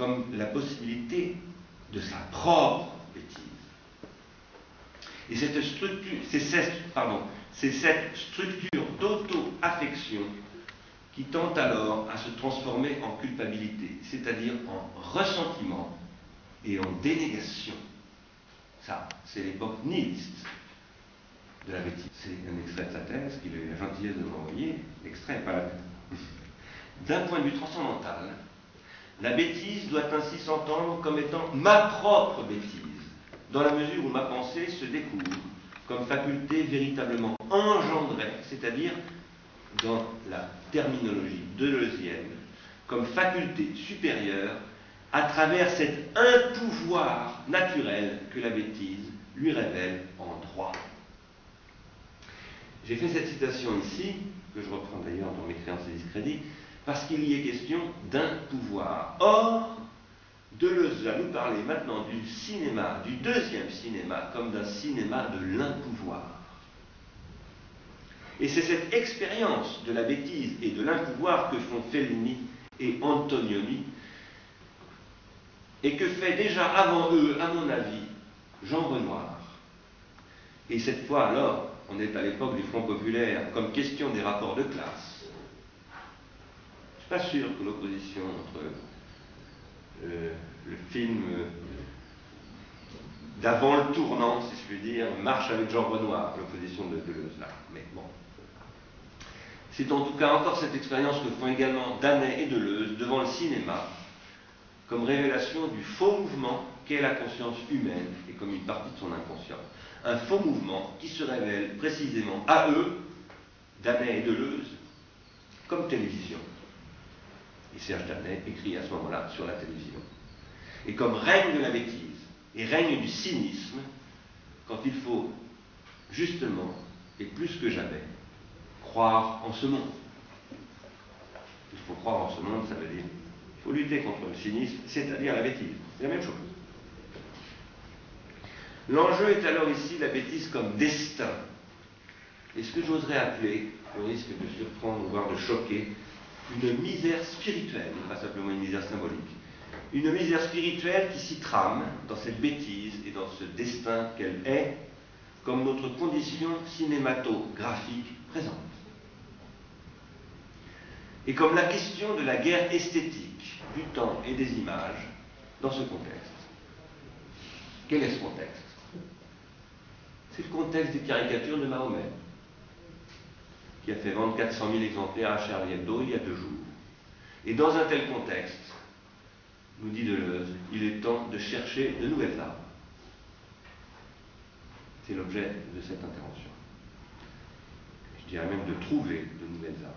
comme la possibilité de sa propre bêtise. Et cette structure, c'est cette, structure d'auto-affection qui tente alors à se transformer en culpabilité, c'est-à-dire en ressentiment et en dénégation. Ça, c'est l'époque nihiliste de la bêtise. C'est un extrait de sa thèse qu'il a eu la gentillesse de m'envoyer, l'extrait, pas la D'un point de vue transcendantal, la bêtise doit ainsi s'entendre comme étant ma propre bêtise, dans la mesure où ma pensée se découvre comme faculté véritablement engendrée, c'est-à-dire dans la terminologie deleuzienne, comme faculté supérieure à travers cet impouvoir naturel que la bêtise lui révèle en droit. J'ai fait cette citation ici, que je reprends d'ailleurs dans mes créances et discrédits, parce qu'il y est question d'un pouvoir. Or, Deleuze va nous parler maintenant du cinéma, du deuxième cinéma, comme d'un cinéma de l'impouvoir. Et c'est cette expérience de la bêtise et de l'impouvoir que font Fellini et Antonioni, et que fait déjà avant eux, à mon avis, Jean Renoir. Et cette fois alors, on est à l'époque du Front populaire, comme question des rapports de classe. Pas sûr que l'opposition entre euh, le film euh, d'avant le tournant, si je puis dire, marche avec Jean Renoir, l'opposition de Deleuze là. Mais bon. C'est en tout cas encore cette expérience que font également Danet et Deleuze devant le cinéma, comme révélation du faux mouvement qu'est la conscience humaine et comme une partie de son inconscient. Un faux mouvement qui se révèle précisément à eux, Danet et Deleuze, comme télévision. Et Serge Danet écrit à ce moment-là sur la télévision. Et comme règne de la bêtise et règne du cynisme, quand il faut justement, et plus que jamais, croire en ce monde. Il faut croire en ce monde, ça veut dire il faut lutter contre le cynisme, c'est-à-dire la bêtise. C'est la même chose. L'enjeu est alors ici la bêtise comme destin. Et ce que j'oserais appeler, au risque de surprendre, voire de choquer, une misère spirituelle, pas simplement une misère symbolique. Une misère spirituelle qui s'y trame dans cette bêtise et dans ce destin qu'elle est, comme notre condition cinématographique présente. Et comme la question de la guerre esthétique, du temps et des images dans ce contexte. Quel est ce contexte? C'est le contexte des caricatures de Mahomet qui a fait vendre 400 000 exemplaires à Charlie Hebdo il y a deux jours. Et dans un tel contexte, nous dit Deleuze, il est temps de chercher de nouvelles armes. C'est l'objet de cette intervention. Je dirais même de trouver de nouvelles armes.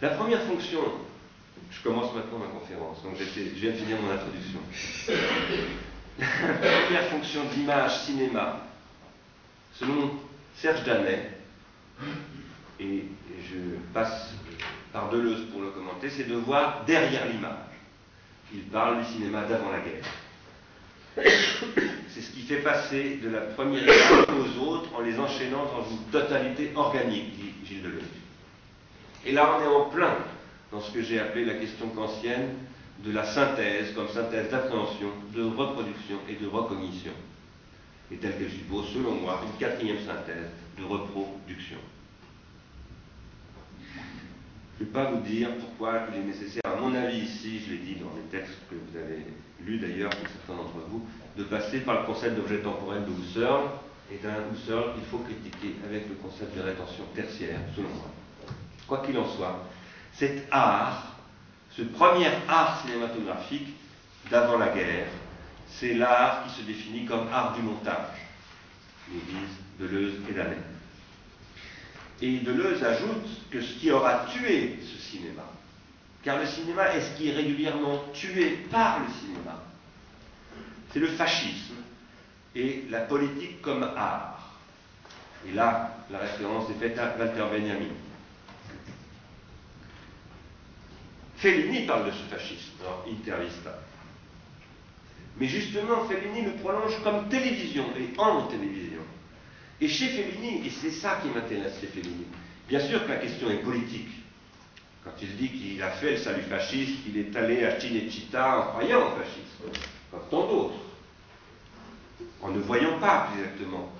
La première fonction, je commence maintenant ma conférence, donc je viens de finir mon introduction. La première fonction d'image cinéma, selon Serge Danet, et je passe par Deleuze pour le commenter, c'est de voir derrière l'image. Il parle du cinéma d'avant la guerre. C'est ce qui fait passer de la première image aux autres en les enchaînant dans une totalité organique, dit Gilles Deleuze. Et là, on est en plein dans ce que j'ai appelé la question kantienne de la synthèse comme synthèse d'appréhension, de reproduction et de recognition. Et telle qu'elle suppose, selon moi, une quatrième synthèse de reproduction. Je ne vais pas vous dire pourquoi il est nécessaire, à mon avis ici, je l'ai dit dans les textes que vous avez lus d'ailleurs, pour certains d'entre vous, de passer par le concept d'objet temporel de Husserl, et d'un Husserl qu'il faut critiquer avec le concept de rétention tertiaire, selon moi. Quoi qu'il en soit, cet art, ce premier art cinématographique d'avant la guerre, c'est l'art qui se définit comme art du montage, disent Deleuze et Danet. Et Deleuze ajoute que ce qui aura tué ce cinéma, car le cinéma est ce qui est régulièrement tué par le cinéma, c'est le fascisme et la politique comme art. Et là, la référence est faite à Walter Benjamin. Fellini parle de ce fascisme dans Intervista. Mais justement, Fellini le prolonge comme télévision et en télévision. Et chez Fellini, et c'est ça qui m'intéresse chez Fellini, bien sûr que la question est politique, Quand il dit qu'il a fait le salut fasciste, qu'il est allé à Cinecittà en croyant au fascisme, comme tant d'autres, en ne voyant pas exactement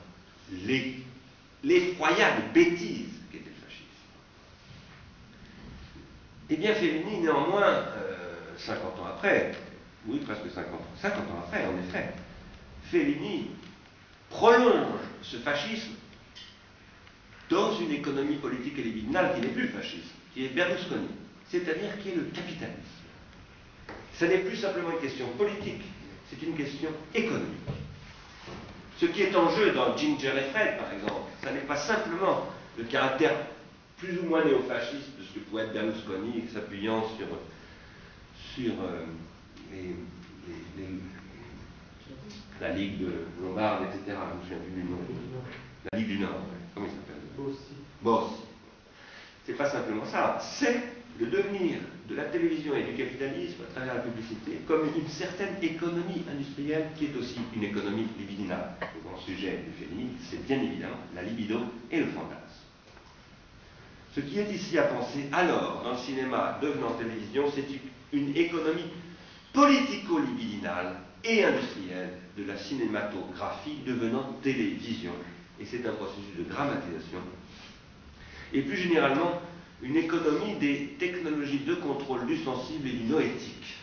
l'effroyable bêtise qu'était le fascisme. Eh bien, Fellini, néanmoins, 50 euh, ans après, oui, presque 50 ans, 50 ans après, en effet, Fellini prolonge ce fascisme dans une économie politique et libidinale qui n'est plus le fascisme, qui est Berlusconi, c'est-à-dire qui est le capitalisme. Ce n'est plus simplement une question politique, c'est une question économique. Ce qui est en jeu dans Ginger et Fred, par exemple, ce n'est pas simplement le caractère plus ou moins néofasciste de ce que pouvait être Berlusconi, s'appuyant sur, sur euh, la Ligue de Lombarde, etc. Je plus du nom. La Ligue du Nord, comment il s'appelle? Bossi. Bossi. C'est pas simplement ça, c'est le devenir de la télévision et du capitalisme à travers la publicité comme une certaine économie industrielle qui est aussi une économie libidinale. Le grand sujet du féminisme, c'est bien évidemment la libido et le fantasme. Ce qui est ici à penser alors dans le cinéma devenant télévision, c'est une économie politico-libidinale et industrielle de la cinématographie devenant télévision. Et c'est un processus de dramatisation. Et plus généralement, une économie des technologies de contrôle du sensible et du noétique,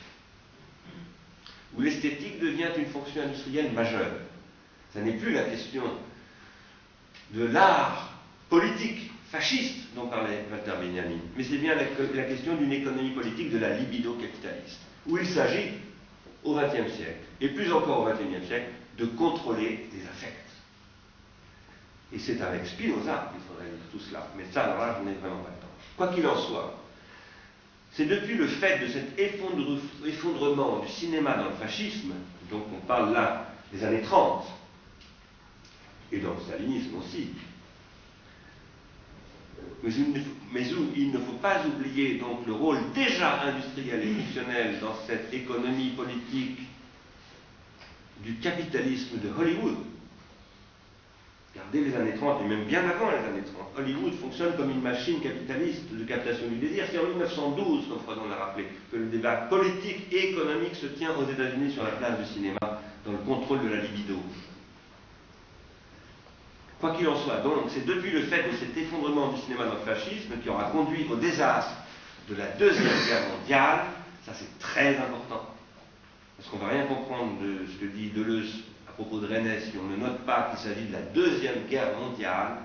où l'esthétique devient une fonction industrielle majeure. Ce n'est plus la question de l'art politique fasciste dont parlait Walter Benjamin, mais c'est bien la, la question d'une économie politique de la libido capitaliste, où il s'agit, au XXe siècle, et plus encore au XXIe siècle, de contrôler les affects. Et c'est avec Spinoza qu'il faudrait lire tout cela, mais ça, alors là, je n'ai vraiment pas le temps. Quoi qu'il en soit, c'est depuis le fait de cet effondrement du cinéma dans le fascisme, donc on parle là des années 30, et dans le stalinisme aussi, mais, il ne faut pas oublier donc le rôle déjà industriel et fonctionnel dans cette économie politique du capitalisme de Hollywood, dès les années 30 et même bien avant les années 30, Hollywood fonctionne comme une machine capitaliste de captation du désir. C'est en 1912, comme Fredon l'a rappelé, que le débat politique et économique se tient aux États-Unis sur la place du cinéma, dans le contrôle de la libido. Quoi qu'il en soit, donc, c'est depuis le fait de cet effondrement du cinéma dans le fascisme qui aura conduit au désastre de la Deuxième Guerre mondiale, ça c'est très important, parce qu'on ne va rien comprendre de ce que dit Deleuze propos de René, si on ne note pas qu'il s'agit de la Deuxième Guerre mondiale,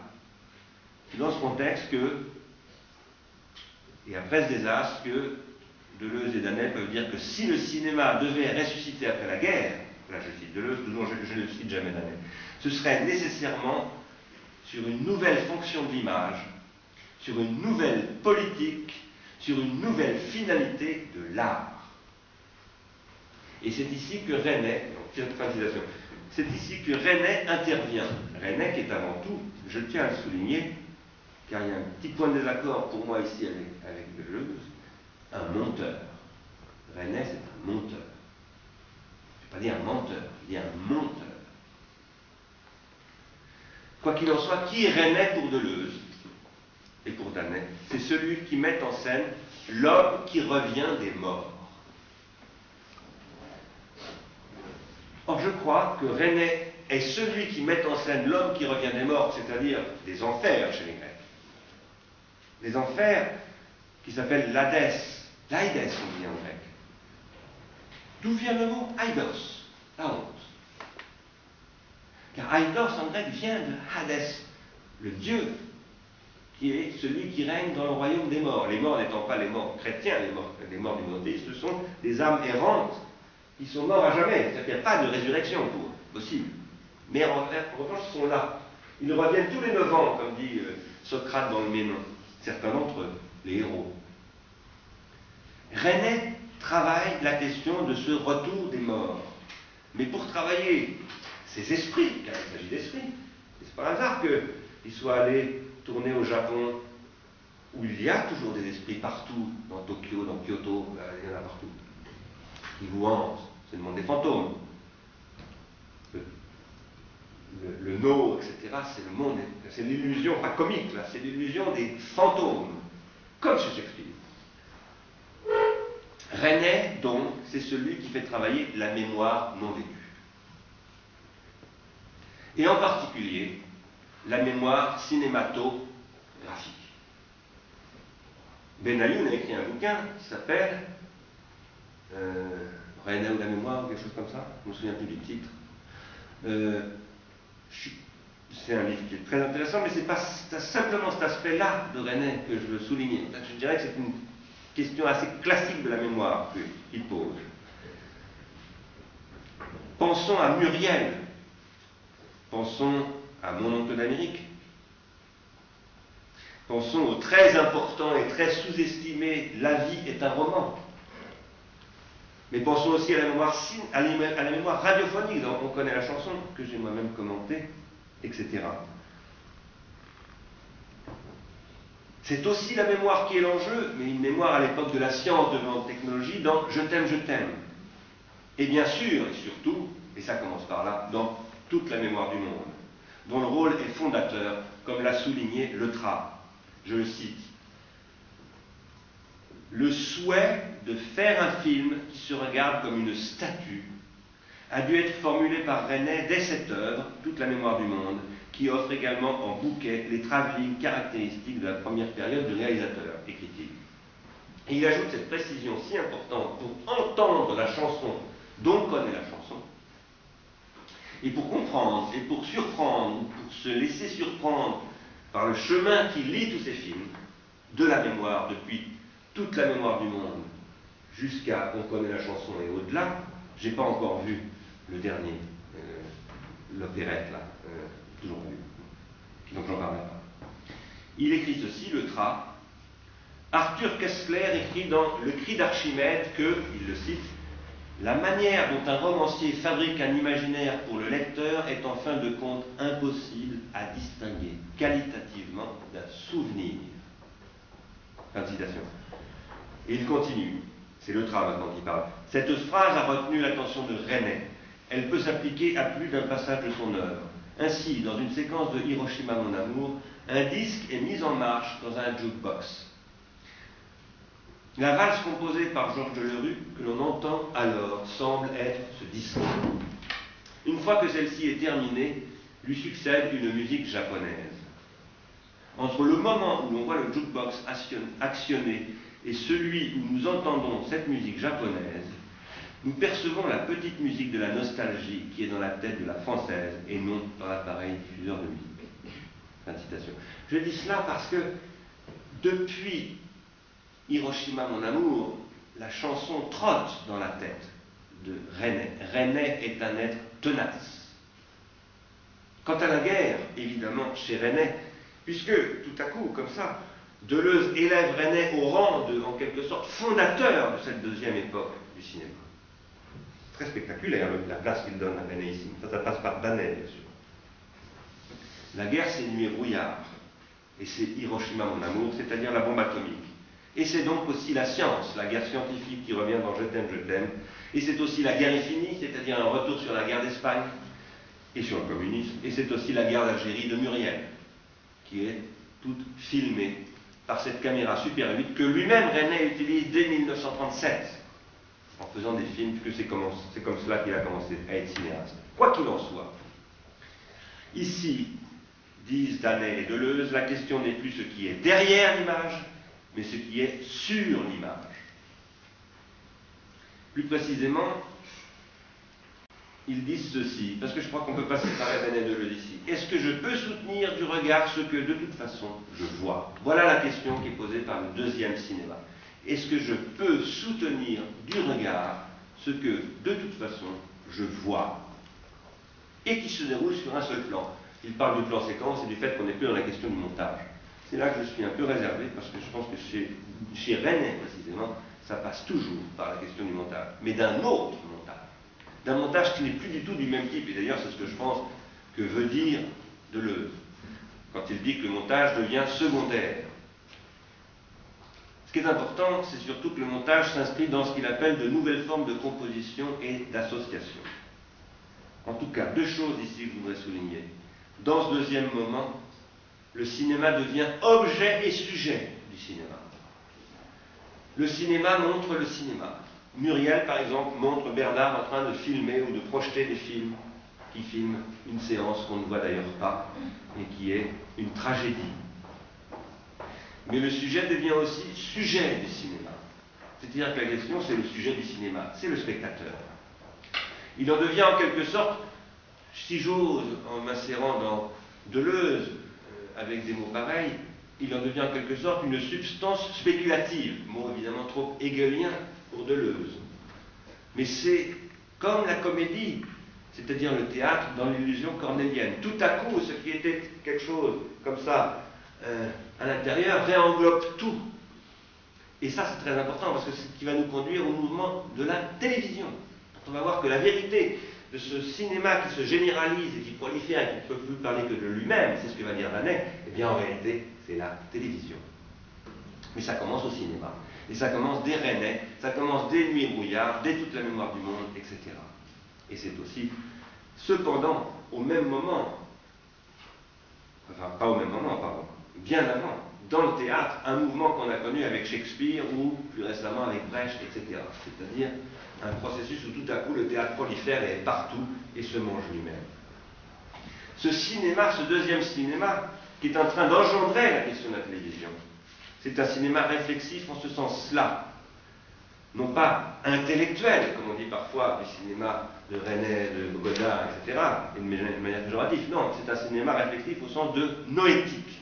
c'est dans ce contexte que, et après ce désastre, que Deleuze et Danet peuvent dire que si le cinéma devait ressusciter après la guerre, là je cite Deleuze, toujours je, ne cite jamais Danet, ce serait nécessairement sur une nouvelle fonction de l'image, sur une nouvelle politique, sur une nouvelle finalité de l'art. Et c'est ici que René, c'est ici que René intervient. René qui est avant tout, je tiens à le souligner, car il y a un petit point de désaccord pour moi ici avec, avec Deleuze, un monteur. René, c'est un monteur. Je ne vais pas dire un menteur, je dis un monteur. Quoi qu'il en soit, qui René pour Deleuze et pour Danet C'est celui qui met en scène l'homme qui revient des morts. Or, je crois que René est celui qui met en scène l'homme qui revient des morts, c'est-à-dire des enfers chez les Grecs. Les enfers qui s'appellent l'Hadès. L'Aïdès, on dit en grec. D'où vient le mot Aidos La. Car Aidos en grec vient de Hadès, le Dieu qui est celui qui règne dans le royaume des morts. Les morts n'étant pas les morts chrétiens, les morts, les morts du monothéisme, ce sont des âmes errantes ils sont morts à jamais. C'est-à-dire qu'il n'y a pas de résurrection possible. Mais en, revanche, ils sont là. Ils reviennent tous les neuf ans, comme dit euh, Socrate dans le Ménon. Certains d'entre eux, les héros. René travaille la question de ce retour des morts. Mais pour travailler ces esprits, car il s'agit d'esprits, c'est pas hasard qu'il soit allé tourner au Japon, où il y a toujours des esprits partout, dans Tokyo, dans Kyoto, il y en a partout. Ils vous hantent c'est le monde des fantômes. Le, no, etc., c'est le monde, c'est l'illusion, pas comique, là, c'est l'illusion des fantômes, comme chez Shakespeare. René, donc, c'est celui qui fait travailler la mémoire non vécue. Et en particulier, la mémoire cinématographique. Ben Ayoun a écrit un bouquin qui s'appelle euh, René ou la mémoire, ou quelque chose comme ça, je ne me souviens plus du titre. Euh, c'est un livre qui est très intéressant, mais c'est pas simplement cet aspect-là de René que je veux souligner. Je dirais que c'est une question assez classique de la mémoire qu'il pose. Pensons à Muriel, pensons à mon oncle d'Amérique, pensons au très important et très sous-estimé La vie est un roman. Mais pensons aussi à la mémoire, à radiophonique, on connaît la chanson, que j'ai moi-même commentée, etc. C'est aussi la mémoire qui est l'enjeu, mais une mémoire à l'époque de la science, de la technologie, dans Je t'aime, je t'aime. Et bien sûr, et surtout, et ça commence par là, dans toute la mémoire du monde, dont le rôle est fondateur, comme l'a souligné Le Tra. Je le cite. Le souhait de faire un film qui se regarde comme une statue a dû être formulé par René dès cette œuvre, Toute la mémoire du monde, qui offre également en bouquet les travelling caractéristiques de la première période du réalisateur, écrit-il. Et il ajoute cette précision si importante pour entendre la chanson dont connaît la chanson, et pour comprendre, et pour surprendre, pour se laisser surprendre par le chemin qui lie tous ces films, de la mémoire depuis toute la mémoire du monde jusqu'à On connaît la chanson et au-delà, j'ai pas encore vu le dernier, euh, l'opérette là, euh, toujours vu. Donc j'en parlerai pas. Il écrit ceci, le tra. Arthur Kessler écrit dans Le cri d'Archimède que, il le cite, la manière dont un romancier fabrique un imaginaire pour le lecteur est en fin de compte impossible à distinguer qualitativement d'un souvenir. Fin de citation. Et il continue, c'est le tra maintenant qui parle. Cette phrase a retenu l'attention de René. Elle peut s'appliquer à plus d'un passage de son œuvre. Ainsi, dans une séquence de Hiroshima mon amour, un disque est mis en marche dans un jukebox. La valse composée par Georges Leroux, que l'on entend alors, semble être ce disque. Une fois que celle-ci est terminée, lui succède une musique japonaise. Entre le moment où l'on voit le jukebox actionner et celui où nous entendons cette musique japonaise, nous percevons la petite musique de la nostalgie qui est dans la tête de la française et non dans l'appareil diffuseur de musique. Fin de citation. Je dis cela parce que depuis Hiroshima mon amour, la chanson trotte dans la tête de René. René est un être tenace. Quant à la guerre, évidemment, chez René, puisque tout à coup, comme ça, Deleuze élève René au rang de, en quelque sorte, fondateur de cette deuxième époque du cinéma. Très spectaculaire la place qu'il donne à René ici. Ça, ça passe par Banet, bien sûr. La guerre, c'est nuit et. Et c'est Hiroshima, mon amour, c'est-à-dire la bombe atomique. Et c'est donc aussi la science, la guerre scientifique qui revient dans Je t'aime, je t'aime. Et c'est aussi la guerre infinie, c'est-à-dire un retour sur la guerre d'Espagne et sur le communisme. Et c'est aussi la guerre d'Algérie de Muriel, qui est toute filmée par cette caméra Super 8 que lui-même René utilise dès 1937 en faisant des films, puisque c'est comme, comme cela qu'il a commencé à être cinéaste. Quoi qu'il en soit, ici, disent Danet et Deleuze, la question n'est plus ce qui est derrière l'image, mais ce qui est sur l'image. Plus précisément, ils disent ceci, parce que je crois qu'on peut pas séparer René de ici. Est-ce que je peux soutenir du regard ce que de toute façon je vois? Voilà la question qui est posée par le deuxième cinéma. Est-ce que je peux soutenir du regard ce que de toute façon je vois? Et qui se déroule sur un seul plan Il parle du plan séquence et du fait qu'on n'est plus dans la question du montage. C'est là que je suis un peu réservé parce que je pense que chez, René précisément, ça passe toujours par la question du montage, mais d'un autre montage. D'un montage qui n'est plus du tout du même type. Et d'ailleurs, c'est ce que je pense que veut dire Deleuze quand il dit que le montage devient secondaire. Ce qui est important, c'est surtout que le montage s'inscrit dans ce qu'il appelle de nouvelles formes de composition et d'association. En tout cas, deux choses ici que je voudrais souligner. Dans ce deuxième moment, le cinéma devient objet et sujet du cinéma. Le cinéma montre le cinéma. Muriel, par exemple, montre Bernard en train de filmer ou de projeter des films qui filment une séance qu'on ne voit d'ailleurs pas et qui est une tragédie. Mais le sujet devient aussi sujet du cinéma. C'est-à-dire que la question, c'est le sujet du cinéma, c'est le spectateur. Il en devient en quelque sorte, si j'ose, en m'insérant dans Deleuze, avec des mots pareils, il en devient en quelque sorte une substance spéculative, mot évidemment trop hegelien pour Deleuze. Mais c'est comme la comédie, c'est-à-dire le théâtre dans l'illusion cornélienne. Tout à coup, ce qui était quelque chose comme ça euh, à l'intérieur réenglobe tout. Et ça, c'est très important parce que c'est ce qui va nous conduire au mouvement de la télévision. On va voir que la vérité de ce cinéma qui se généralise et qui prolifère et qui ne peut plus parler que de lui-même, c'est ce que va dire Vanet, eh bien en réalité, c'est la télévision. Mais ça commence au cinéma. Et ça commence dès René, ça commence dès Nuit Brouillard, dès toute la mémoire du monde, etc. Et c'est aussi, cependant, au même moment, enfin pas au même moment, pardon, bien avant, dans le théâtre, un mouvement qu'on a connu avec Shakespeare ou plus récemment avec Brecht, etc. C'est-à-dire un processus où tout à coup le théâtre prolifère et est partout et se mange lui-même. Ce cinéma, ce deuxième cinéma, qui est en train d'engendrer la question de la télévision, c'est un cinéma réflexif en ce sens-là. Non pas intellectuel, comme on dit parfois du cinéma de René, de Godard, etc., et de manière péjorative. Non, c'est un cinéma réflexif au sens de noétique,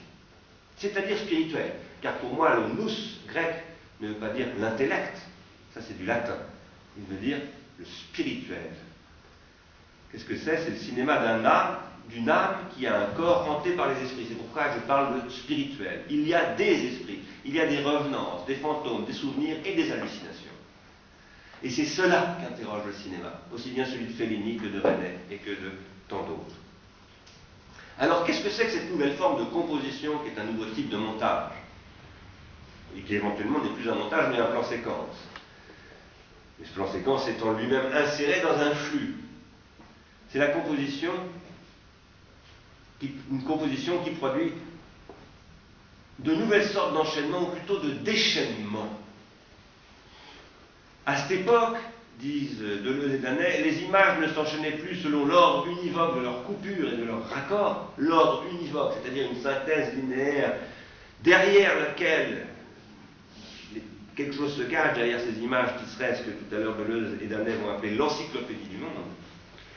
c'est-à-dire spirituel. Car pour moi, le nous grec ne veut pas dire l'intellect, ça c'est du latin. Il veut dire le spirituel. Qu'est-ce que c'est? C'est le cinéma d'un âme, d'une âme qui a un corps hanté par les esprits. C'est pourquoi je parle de spirituel. Il y a des esprits, il y a des revenances, des fantômes, des souvenirs et des hallucinations. Et c'est cela qu'interroge le cinéma, aussi bien celui de Fellini que de René et que de tant d'autres. Alors qu'est-ce que c'est que cette nouvelle forme de composition qui est un nouveau type de montage? Et qui éventuellement n'est plus un montage mais un plan séquence. Et ce plan séquence étant lui-même inséré dans un flux. C'est la composition, une composition qui produit de nouvelles sortes d'enchaînements, ou plutôt de déchaînements. À cette époque, disent Deleuze et Danet, les images ne s'enchaînaient plus selon l'ordre univoque de leur coupure et de leur raccord, l'ordre univoque, c'est-à-dire une synthèse linéaire derrière laquelle quelque chose se cache derrière ces images qui seraient ce que tout à l'heure Deleuze et Danet vont appeler l'encyclopédie du monde.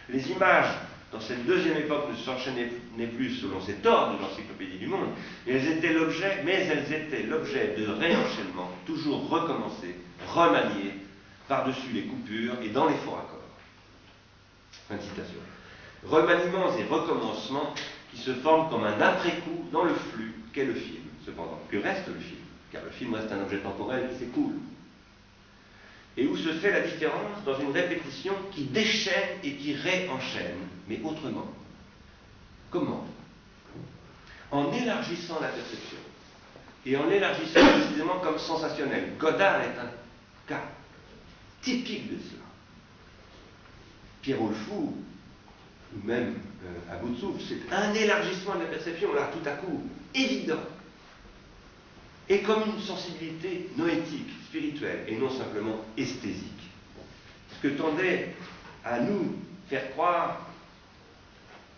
Les images dans cette deuxième époque ne s'enchaînaient plus selon cet ordre de l'encyclopédie du monde, elles étaient l'objet, mais elles étaient l'objet de réenchaînements, toujours recommencés, remaniés, par-dessus les coupures et dans les faux raccords. Fin de citation. Remaniements et recommencements qui se forment comme un après-coup dans le flux qu'est le film, cependant, que reste le film, car le film reste un objet temporel qui s'écoule. Et où se fait la différence dans une répétition qui déchaîne et qui réenchaîne, mais autrement? Comment? En élargissant la perception, et en l'élargissant précisément comme sensationnel. Godard est un cas typique de cela. Pierre le Fou, ou même euh, c'est un élargissement de la perception, là, tout à coup, évident. Et comme une sensibilité noétique, spirituelle, et non simplement esthésique. Ce que tendait à nous faire croire,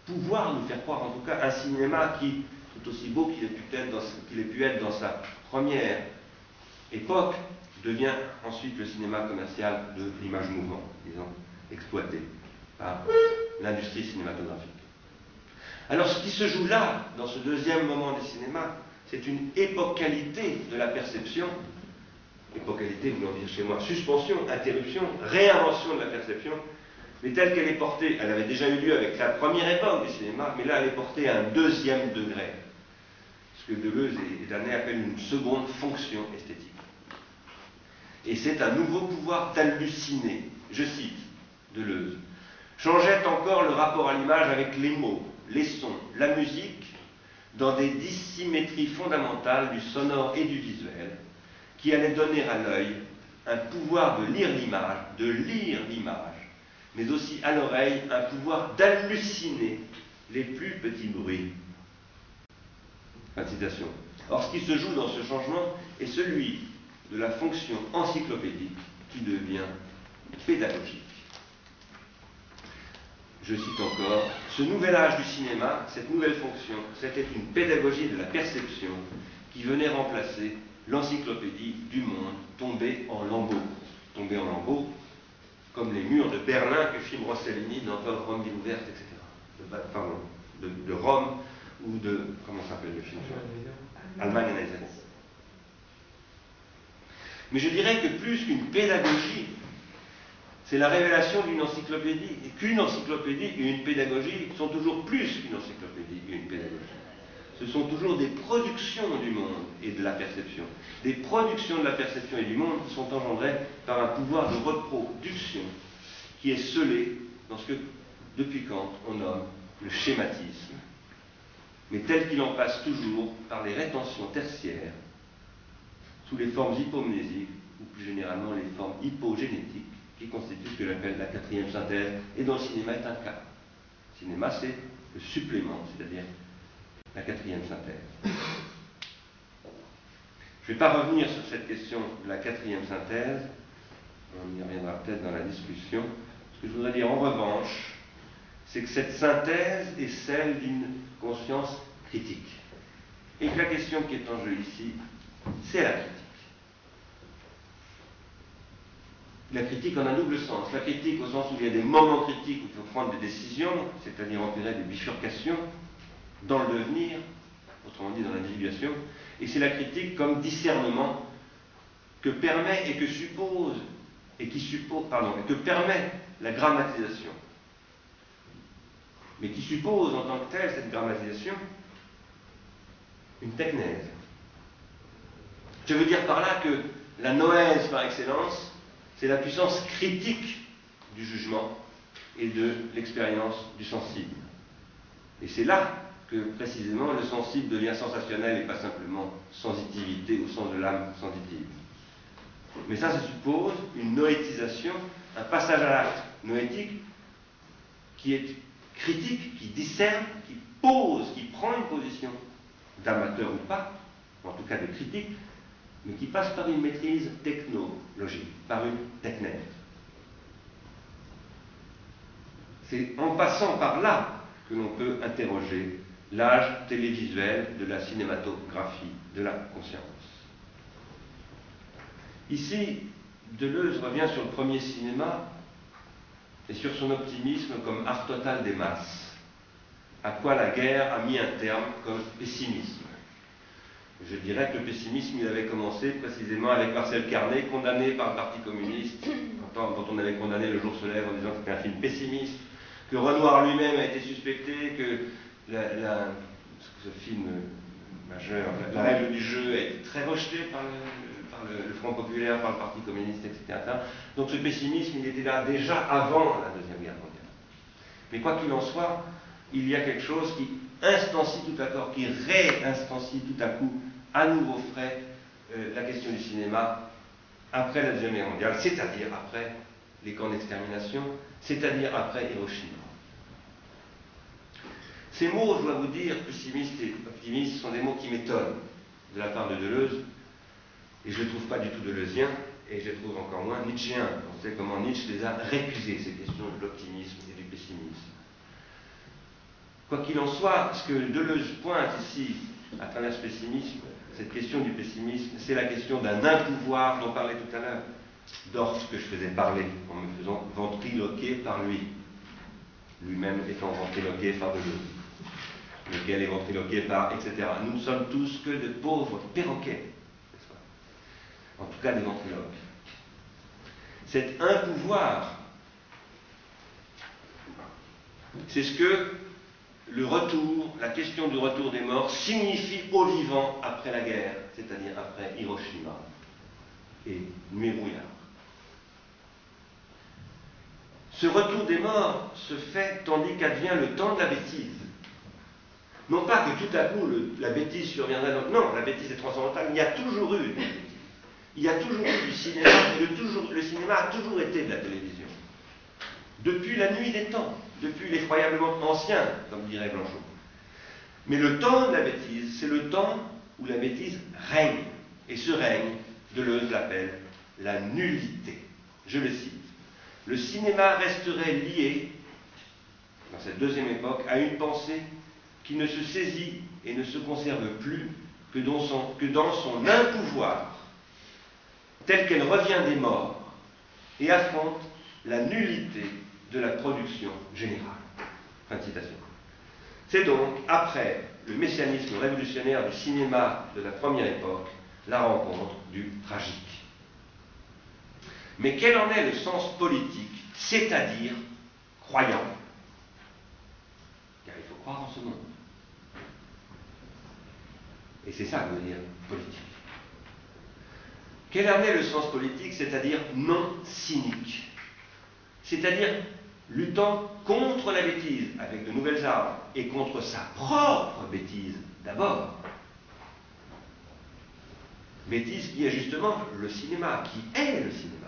pouvoir nous faire croire en tout cas, un cinéma qui, tout aussi beau qu'il ait, pu être dans sa première époque, devient ensuite le cinéma commercial de l'image mouvement, disons, exploité par l'industrie cinématographique. Alors ce qui se joue là, dans ce deuxième moment du cinéma, c'est une épocalité de la perception, épocalité voulant dire chez moi suspension, interruption, réinvention de la perception, mais telle qu'elle est portée, elle avait déjà eu lieu avec la première époque du cinéma, mais là elle est portée à un deuxième degré, ce que Deleuze et Danet appellent une seconde fonction esthétique. Et c'est un nouveau pouvoir d'halluciner. Je cite Deleuze. Changeait encore le rapport à l'image avec les mots, les sons, la musique, dans des dissymétries fondamentales du sonore et du visuel, qui allaient donner à l'œil un pouvoir de lire l'image, de lire l'image, mais aussi à l'oreille un pouvoir d'halluciner les plus petits bruits. Fin citation. Or, ce qui se joue dans ce changement est celui de la fonction encyclopédique qui devient pédagogique. Je cite encore, ce nouvel âge du cinéma, cette nouvelle fonction, c'était une pédagogie de la perception qui venait remplacer l'encyclopédie du monde tombée en lambeaux. Tombée en lambeaux, comme les murs de Berlin que filme Rossellini dans Rome ville ouverte, etc. De, pardon, de, Rome ou de. Comment s'appelle le film Allemagne et Mais je dirais que plus qu'une pédagogie, c'est la révélation d'une encyclopédie. Et qu'une encyclopédie et une pédagogie sont toujours plus qu'une encyclopédie et une pédagogie. Ce sont toujours des productions du monde et de la perception. Des productions de la perception et du monde qui sont engendrées par un pouvoir de reproduction qui est scellé dans ce que, depuis quand, on nomme le schématisme, mais tel qu'il en passe toujours par les rétentions tertiaires, sous les formes hypomnésiques, ou plus généralement les formes hypogénétiques, qui constituent ce que j'appelle la quatrième synthèse, et dont le cinéma est un cas. Le cinéma, c'est le supplément, c'est-à-dire la quatrième synthèse. Je ne vais pas revenir sur cette question de la quatrième synthèse, on y reviendra peut-être dans la discussion. Ce que je voudrais dire en revanche, c'est que cette synthèse est celle d'une conscience critique. Et que la question qui est en jeu ici, c'est la critique. La critique en un double sens. La critique au sens où il y a des moments critiques où il faut prendre des décisions, c'est-à-dire opérer des bifurcations dans le devenir, autrement dit dans l'individuation, et c'est la critique comme discernement que permet et que suppose, et qui suppose, pardon, et que permet la grammatisation mais qui suppose en tant que telle, cette grammatisation, une technèse. Je veux dire par là que la noèse par excellence, c'est la puissance critique du jugement et de l'expérience du sensible. Et c'est là que précisément le sensible devient sensationnel et pas simplement sensitivité au sens de l'âme sensitive. Mais ça, ça suppose une noétisation, un passage à l'acte noétique qui est critique, qui discerne, qui pose, qui prend une position d'amateur ou pas, en tout cas de critique, mais qui passe par une maîtrise technologique, par une technèse. C'est en passant par là que l'on peut interroger l'âge télévisuel de la cinématographie de la conscience. Ici, Deleuze revient sur le premier cinéma et sur son optimisme comme art total des masses, à quoi la guerre a mis un terme comme pessimisme. Je dirais que le pessimisme, il avait commencé précisément avec Marcel Carnet, condamné par le Parti communiste, dont on avait condamné Le jour se lève en disant que c'était un film pessimiste, que Renoir lui-même a été suspecté, que ce film majeur, la, règle du jeu a été très rejetée par le, le, Front populaire, par le Parti communiste, etc. Donc ce pessimisme, il était là déjà avant la Deuxième Guerre mondiale. Mais quoi qu'il en soit, il y a quelque chose qui instancie tout à coup, qui réinstancie tout à coup, à nouveau frais, euh, la question du cinéma après la Deuxième Guerre mondiale, c'est-à-dire après les camps d'extermination, c'est-à-dire après Hiroshima. Ces mots, je dois vous dire, pessimiste et optimiste, sont des mots qui m'étonnent de la part de Deleuze, et je ne trouve pas du tout deleuzien, et je les trouve encore moins nietzschéen. On sait comment Nietzsche les a récusés, ces questions de l'optimisme et du pessimisme. Quoi qu'il en soit, ce que Deleuze pointe ici, à travers ce pessimisme, cette question du pessimisme, c'est la question d'un impouvoir dont parlait tout à l'heure. Dorf que je faisais parler en me faisant ventriloquer par lui, lui-même étant ventriloqué par Deleuze, lequel est ventriloqué par, etc. Nous ne sommes tous que de pauvres perroquets en tout cas des ventriloques. C'est un. C'est ce que le retour, la question du retour des morts signifie aux vivants après la guerre, c'est-à-dire après Hiroshima et Mirouillard. Ce retour des morts se fait tandis qu'advient le temps de la bêtise. Non pas que tout à coup la bêtise surviendra. Non, la bêtise est transcendantale. Il y a toujours eu il y a toujours eu du cinéma, le, cinéma a toujours été de la télévision. Depuis la nuit des temps, depuis l'effroyablement ancien, comme dirait Blanchot. Mais le temps de la bêtise, c'est le temps où la bêtise règne. Et ce règne Deleuze l'appelle la nullité. Je le cite. Le cinéma resterait lié, dans cette deuxième époque, à une pensée qui ne se saisit et ne se conserve plus que dans son, que impouvoir, telle qu'elle revient des morts et affronte la nullité de la production générale. C'est donc, après le messianisme révolutionnaire du cinéma de la première époque, la rencontre du tragique. Mais quel en est le sens politique, c'est-à-dire croyant? Car il faut croire en ce monde. Et c'est ça que veut dire politique. Quel en est le sens politique, c'est-à-dire non cynique? C'est-à-dire luttant contre la bêtise avec de nouvelles armes et contre sa propre bêtise d'abord. Bêtise qui est justement le cinéma, qui est le cinéma,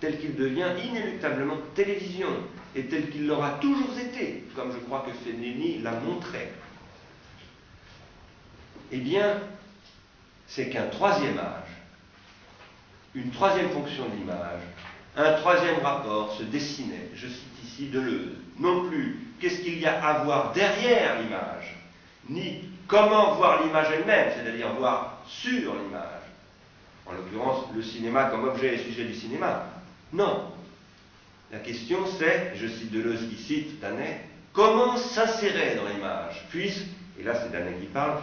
tel qu'il devient inéluctablement télévision et tel qu'il l'aura toujours été, comme je crois que Fellini l'a montré. Eh bien, c'est qu'un troisième âge, une troisième fonction de l'image, un troisième rapport se dessinait, je cite ici Deleuze, non plus qu'est-ce qu'il y a à voir derrière l'image, ni comment voir l'image elle-même, c'est-à-dire voir sur l'image, en l'occurrence le cinéma comme objet et sujet du cinéma. Non. La question c'est, je cite Deleuze qui cite Danet, comment s'insérer dans l'image, puisque, et là c'est Danet qui parle,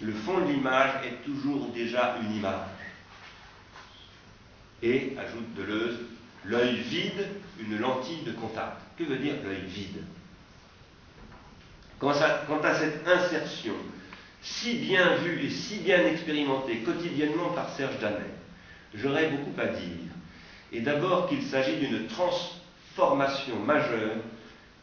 le fond de l'image est toujours déjà une image. Et, ajoute Deleuze, l'œil vide, une lentille de contact. Que veut dire l'œil vide? Quant à, cette insertion, si bien vue et si bien expérimentée quotidiennement par Serge Danet, j'aurais beaucoup à dire. Et d'abord qu'il s'agit d'une transformation majeure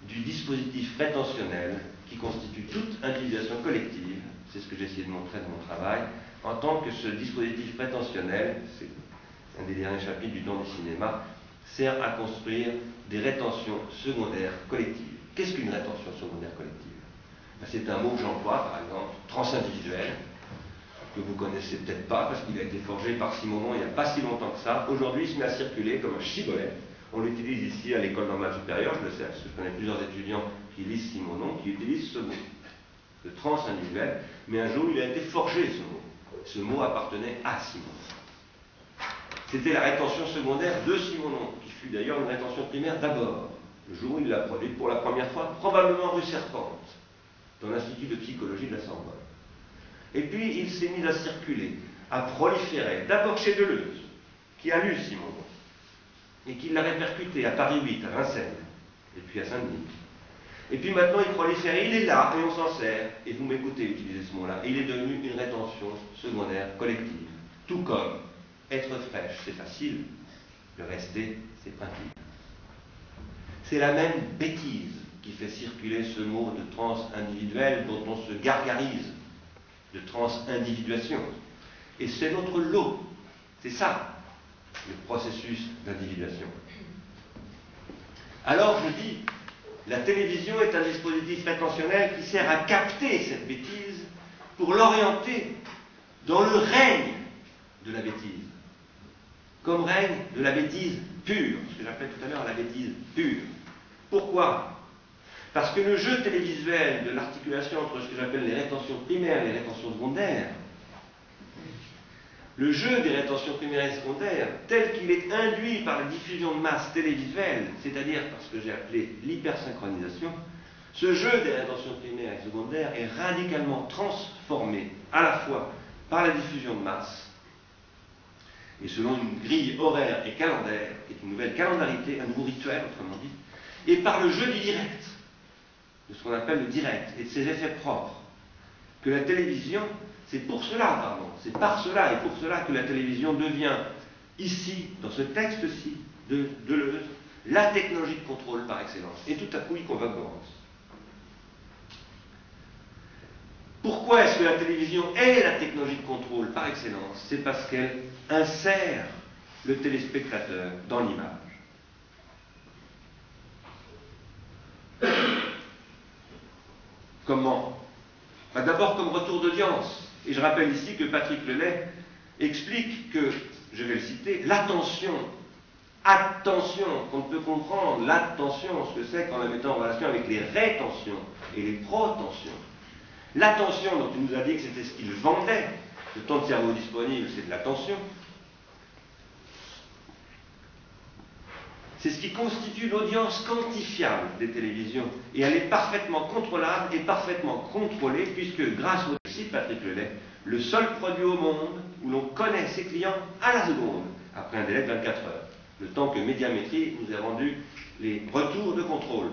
du dispositif rétentionnel qui constitue toute individuation collective, c'est ce que j'ai essayé de montrer dans mon travail, en tant que ce dispositif rétentionnel, c'est un des derniers chapitres du don du cinéma, sert à construire des rétentions secondaires collectives. Qu'est-ce qu'une rétention secondaire collective? Ben, C'est un mot que j'emploie, par exemple, transindividuel, que vous connaissez peut-être pas parce qu'il a été forgé par Simonon il n'y a pas si longtemps que ça. Aujourd'hui, il se met à circuler comme un chibolet. On l'utilise ici à l'école normale supérieure, je le sais, parce que je connais plusieurs étudiants qui lisent Simonon, qui utilisent ce mot, le transindividuel, mais un jour il a été forgé ce mot. Ce mot appartenait à Simonon. C'était la rétention secondaire de Simonon, qui fut d'ailleurs une rétention primaire d'abord, le jour où il l'a produite pour la première fois, probablement rue Serpente, dans l'Institut de psychologie de la Sorbonne. Et puis il s'est mis à circuler, à proliférer, d'abord chez Deleuze, qui a lu Simonon, et qui l'a répercuté à Paris 8, à Vincennes, et puis à Saint-Denis. Et puis maintenant il prolifère, il est là, et on s'en sert, et vous m'écoutez utiliser ce mot-là, il est devenu une rétention secondaire collective, tout comme être fraîche, c'est facile. Le rester, c'est pratique. C'est la même bêtise qui fait circuler ce mot de trans-individuel dont on se gargarise, de trans-individuation. Et c'est notre lot. C'est ça, le processus d'individuation. Alors je dis, la télévision est un dispositif intentionnel qui sert à capter cette bêtise pour l'orienter dans le règne de la bêtise comme règne de la bêtise pure, ce que j'appelais tout à l'heure la bêtise pure. Pourquoi? Parce que le jeu télévisuel de l'articulation entre ce que j'appelle les rétentions primaires et les rétentions secondaires, le jeu des rétentions primaires et secondaires, tel qu'il est induit par la diffusion de masse télévisuelle, c'est-à-dire par ce que j'ai appelé l'hypersynchronisation, ce jeu des rétentions primaires et secondaires est radicalement transformé à la fois par la diffusion de masse et selon une grille horaire et calendaire, est une nouvelle calendarité, un nouveau rituel, autrement dit, et par le jeu du direct, de ce qu'on appelle le direct, et de ses effets propres, que la télévision, c'est pour cela, pardon, c'est par cela et pour cela que la télévision devient, ici, dans ce texte-ci, de Deleuze, la technologie de contrôle par excellence. Et tout à coup, il convoque Borges. Pourquoi est-ce que la télévision est la technologie de contrôle par excellence C'est parce qu'elle insère le téléspectateur dans l'image. Comment? Bah, D'abord comme retour d'audience. Et je rappelle ici que Patrick Lelay explique que je vais le citer, l'attention. Attention, qu'on peut comprendre, l'attention, ce que c'est qu'en la mettant en relation avec les rétentions et les protensions. L'attention, dont il nous a dit que c'était ce qu'il vendait, le temps de cerveau disponible, c'est de l'attention. C'est ce qui constitue l'audience quantifiable des télévisions. Et elle est parfaitement contrôlable et parfaitement contrôlée, puisque grâce au site Patrick Lelay, le seul produit au monde où l'on connaît ses clients à la seconde, après un délai de 24 heures, le temps que Médiamétrie nous a rendu les retours de contrôle.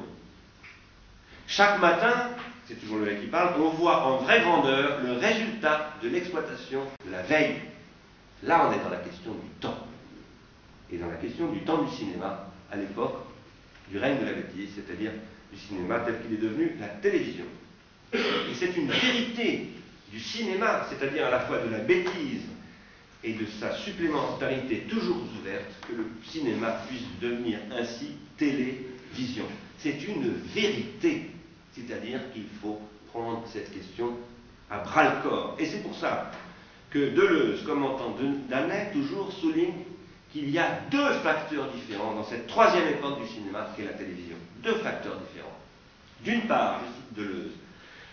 Chaque matin, c'est toujours le mec qui parle, on voit en vraie grandeur le résultat de l'exploitation de la veille. Là, on est dans la question du temps. Et dans la question du temps du cinéma, à l'époque du règne de la bêtise, c'est-à-dire du cinéma tel qu'il est devenu la télévision. Et c'est une vérité du cinéma, c'est-à-dire à la fois de la bêtise et de sa supplémentarité toujours ouverte, que le cinéma puisse devenir ainsi télévision. C'est une vérité, c'est-à-dire qu'il faut prendre cette question à bras-le-corps. Et c'est pour ça que Deleuze, commentant Danet, toujours souligne qu'il y a deux facteurs différents dans cette troisième époque du cinéma qui est la télévision. Deux facteurs différents. D'une part, je cite Deleuze,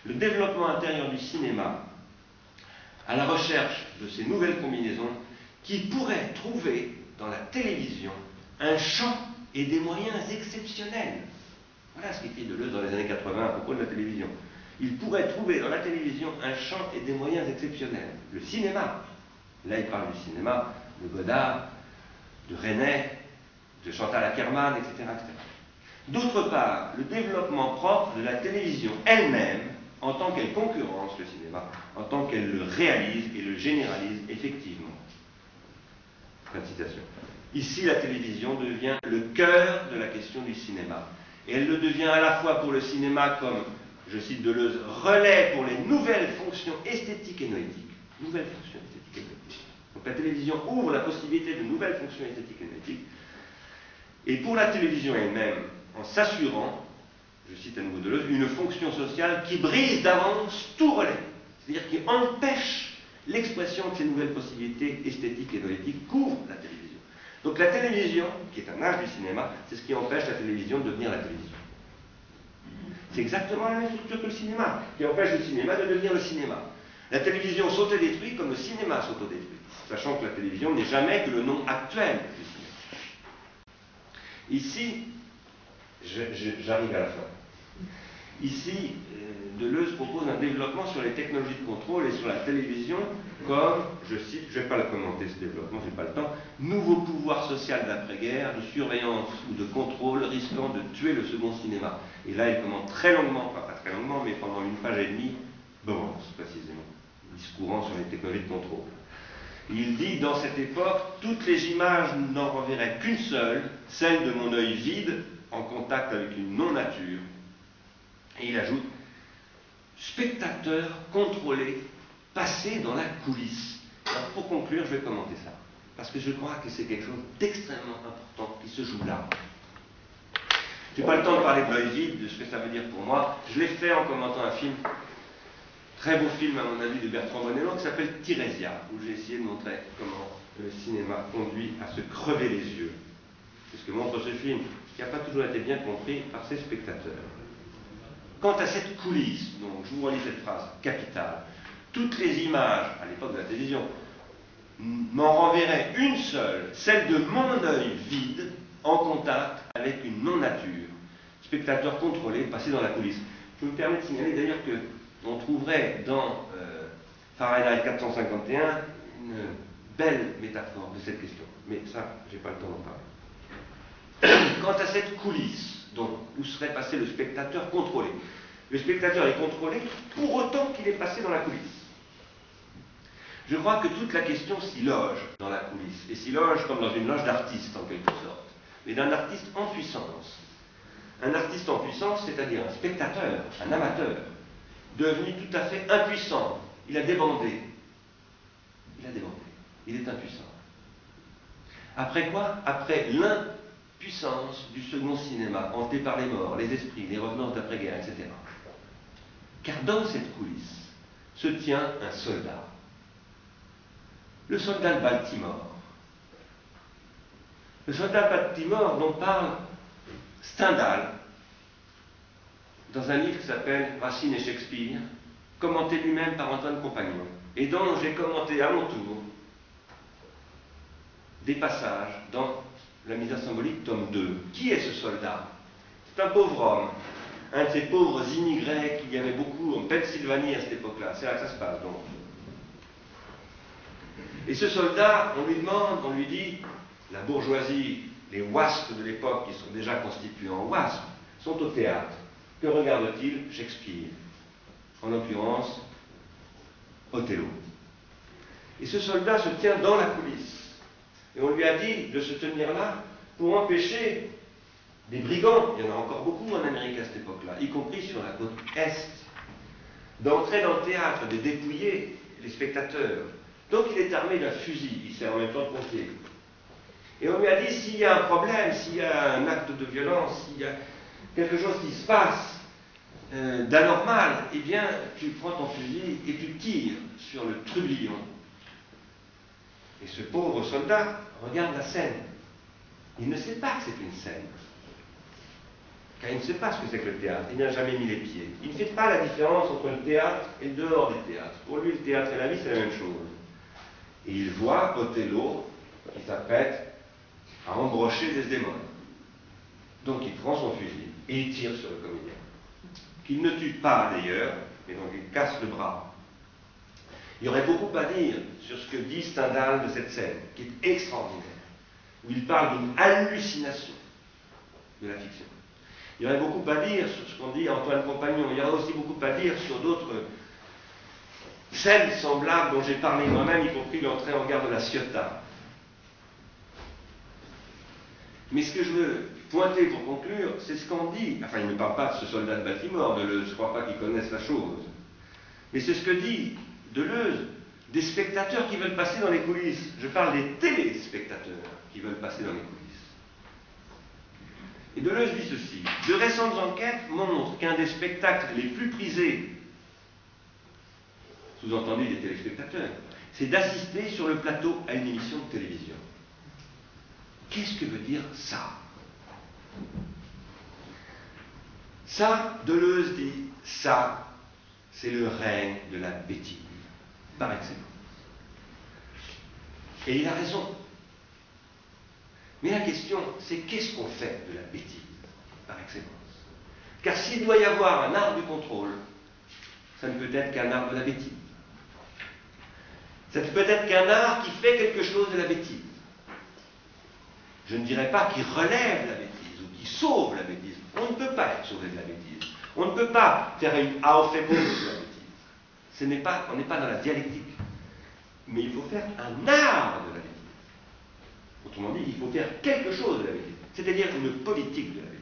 le développement intérieur du cinéma à la recherche de ces nouvelles combinaisons qui pourraient trouver dans la télévision un champ et des moyens exceptionnels. Voilà ce qu'écrit Deleuze dans les années 80 à propos de la télévision. Il pourrait trouver dans la télévision un champ et des moyens exceptionnels. Le cinéma, là il parle du cinéma, de Godard, de René, de Chantal Ackerman, etc. D'autre part, le développement propre de la télévision elle-même, en tant qu'elle concurrence le cinéma, en tant qu'elle le réalise et le généralise effectivement. Fin de citation. Ici, la télévision devient le cœur de la question du cinéma. Et elle le devient à la fois pour le cinéma comme, je cite Deleuze, relais pour les nouvelles fonctions esthétiques et noétiques. Nouvelles fonctions esthétiques et noétiques donc la télévision ouvre la possibilité de nouvelles fonctions esthétiques et éthiques. Et pour la télévision elle-même, en s'assurant, je cite à nouveau Deleuze, une fonction sociale qui brise d'avance tout relais, c'est-à-dire qui empêche l'expression de ces nouvelles possibilités esthétiques et noétiques couvre la télévision. Donc la télévision, qui est un âge du cinéma, c'est ce qui empêche la télévision de devenir la télévision. C'est exactement la même structure que le cinéma, qui empêche le cinéma de devenir le cinéma. La télévision s'autodétruit comme le cinéma s'autodétruit sachant que la télévision n'est jamais que le nom actuel du cinéma. Ici, j'arrive à la fin. Ici, euh, Deleuze propose un développement sur les technologies de contrôle et sur la télévision comme, je cite, je ne vais pas le commenter ce développement, je n'ai pas le temps, nouveau pouvoir social d'après-guerre, de surveillance ou de contrôle risquant de tuer le second cinéma. Et là, il commente très longuement, pas très longuement, mais pendant une page et demie, Borans précisément, discourant sur les technologies de contrôle. Il dit dans cette époque, toutes les images n'en renverraient qu'une seule, celle de mon œil vide en contact avec une non-nature. Et il ajoute, spectateur contrôlé, passé dans la coulisse. Pour conclure, je vais commenter ça, parce que je crois que c'est quelque chose d'extrêmement important qui se joue là. Je n'ai pas le temps de parler de l'œil de ce que ça veut dire pour moi. Je l'ai fait en commentant un film Très beau film, à mon avis, de Bertrand Bonello qui s'appelle Tirésia, où j'ai essayé de montrer comment le cinéma conduit à se crever les yeux. C'est ce que montre ce film, qui n'a pas toujours été bien compris par ses spectateurs. Quant à cette coulisse, donc je vous relis cette phrase capitale, toutes les images, à l'époque de la télévision, m'en renverraient une seule, celle de mon œil vide, en contact avec une non-nature. Spectateur contrôlé, passé dans la coulisse. Je me permets de signaler d'ailleurs que on trouverait dans euh, Fahrenheit 451 une belle métaphore de cette question. Mais ça, je n'ai pas le temps d'en parler. Quant à cette coulisse, donc, où serait passé le spectateur contrôlé, le spectateur est contrôlé pour autant qu'il est passé dans la coulisse. Je crois que toute la question s'y loge dans la coulisse, et s'y loge comme dans une loge d'artiste en quelque sorte, mais d'un artiste en puissance. Un artiste en puissance, c'est-à-dire un spectateur, un amateur, devenu tout à fait impuissant. Il a débandé. Il a débandé. Il est impuissant. Après quoi? Après l'impuissance du second cinéma, hanté par les morts, les esprits, les revenants d'après-guerre, etc. Car dans cette coulisse se tient un soldat. Le soldat de Baltimore, Le soldat Baltimore dont parle Stendhal dans un livre qui s'appelle Racine et Shakespeare, commenté lui-même par Antoine Compagnon, et dont j'ai commenté à mon tour des passages dans La misère symbolique, tome 2. Qui est ce soldat? C'est un pauvre homme, un de ces pauvres immigrés qu'il y avait beaucoup en Pennsylvanie à cette époque-là. C'est là que ça se passe donc. Et ce soldat, on lui demande, on lui dit, la bourgeoisie, les wasps de l'époque qui sont déjà constitués en wasps, sont au théâtre. Que regarde-t-il? Shakespeare En l'occurrence, Othello. Et ce soldat se tient dans la coulisse. Et on lui a dit de se tenir là pour empêcher des brigands, il y en a encore beaucoup en Amérique à cette époque-là, y compris sur la côte Est, d'entrer dans le théâtre, de dépouiller les spectateurs. Donc il est armé d'un fusil, il sert en même temps de pompier. Et on lui a dit s'il y a un problème, s'il y a un acte de violence, s'il y a quelque chose qui se passe euh, d'anormal, eh bien, tu prends ton fusil et tu tires sur le trublion. Et ce pauvre soldat regarde la scène. Il ne sait pas que c'est une scène. Car il ne sait pas ce que c'est que le théâtre. Il n'a jamais mis les pieds. Il ne fait pas la différence entre le théâtre et le dehors du théâtre. Pour lui, le théâtre et la vie, c'est la même chose. Et il voit Othello qui s'apprête à embrocher Desdemona. Donc il prend son fusil et il tire sur le comédien. Qu'il ne tue pas d'ailleurs, mais donc il casse le bras. Il y aurait beaucoup à dire sur ce que dit Stendhal de cette scène, qui est extraordinaire, où il parle d'une hallucination de la fiction. Il y aurait beaucoup à dire sur ce qu'on dit Antoine Compagnon. Il y aurait aussi beaucoup à dire sur d'autres scènes semblables dont j'ai parlé moi-même, y compris l'entrée en garde de la Ciotat. Mais ce que je veux pointer pour conclure, c'est ce qu'on dit. Enfin, il ne parle pas de ce soldat de Baltimore, Deleuze, je ne crois pas qu'il connaisse la chose. Mais c'est ce que dit Deleuze des spectateurs qui veulent passer dans les coulisses. Je parle des téléspectateurs qui veulent passer dans les coulisses. Et Deleuze dit ceci. De récentes enquêtes montrent qu'un des spectacles les plus prisés, sous-entendu des téléspectateurs, c'est d'assister sur le plateau à une émission de télévision. Qu'est-ce que veut dire ça? Ça, Deleuze dit, ça, c'est le règne de la bêtise, par excellence. Et il a raison. Mais la question, c'est qu'est-ce qu'on fait de la bêtise, par excellence? Car s'il doit y avoir un art du contrôle, ça ne peut être qu'un art de la bêtise. Ça ne peut être qu'un art qui fait quelque chose de la bêtise. Je ne dirais pas qu'il relève la bêtise ou qui sauve la bêtise. On ne peut pas être sauvé de la bêtise. On ne peut pas faire une aophémose de la bêtise. Ce n'est pas, on n'est pas dans la dialectique. Mais il faut faire un art de la bêtise. Autrement dit, il faut faire quelque chose de la bêtise, c'est-à-dire une politique de la bêtise.